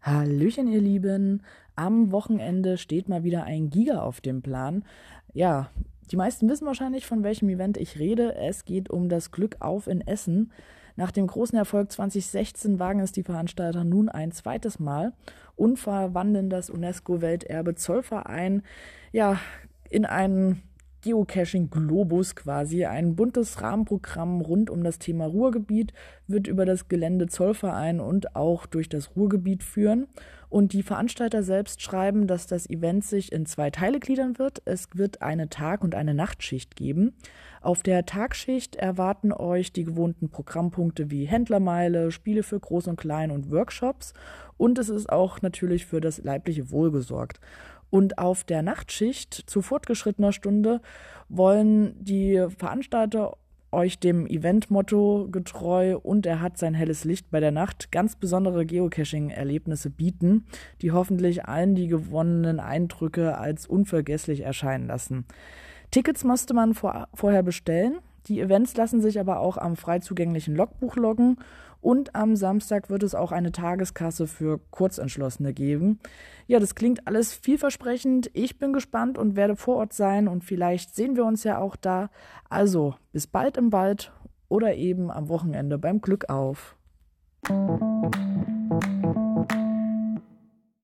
Hallöchen, ihr Lieben. Am Wochenende steht mal wieder ein Giga auf dem Plan. Ja, die meisten wissen wahrscheinlich, von welchem Event ich rede. Es geht um das Glück auf in Essen. Nach dem großen Erfolg 2016 wagen es die Veranstalter nun ein zweites Mal und verwandeln das UNESCO-Welterbe Zollverein ja in einen Geocaching-Globus quasi. Ein buntes Rahmenprogramm rund um das Thema Ruhrgebiet wird über das Gelände Zollverein und auch durch das Ruhrgebiet führen. Und die Veranstalter selbst schreiben, dass das Event sich in zwei Teile gliedern wird. Es wird eine Tag- und eine Nachtschicht geben. Auf der Tagschicht erwarten euch die gewohnten Programmpunkte wie Händlermeile, Spiele für Groß und Klein und Workshops. Und es ist auch natürlich für das leibliche Wohl gesorgt. Und auf der Nachtschicht zu fortgeschrittener Stunde wollen die Veranstalter euch dem Eventmotto getreu und er hat sein helles Licht bei der Nacht ganz besondere Geocaching-Erlebnisse bieten, die hoffentlich allen die gewonnenen Eindrücke als unvergesslich erscheinen lassen. Tickets musste man vor, vorher bestellen. Die Events lassen sich aber auch am frei zugänglichen Logbuch loggen und am Samstag wird es auch eine Tageskasse für Kurzentschlossene geben. Ja, das klingt alles vielversprechend. Ich bin gespannt und werde vor Ort sein und vielleicht sehen wir uns ja auch da. Also, bis bald im Wald oder eben am Wochenende beim Glück auf.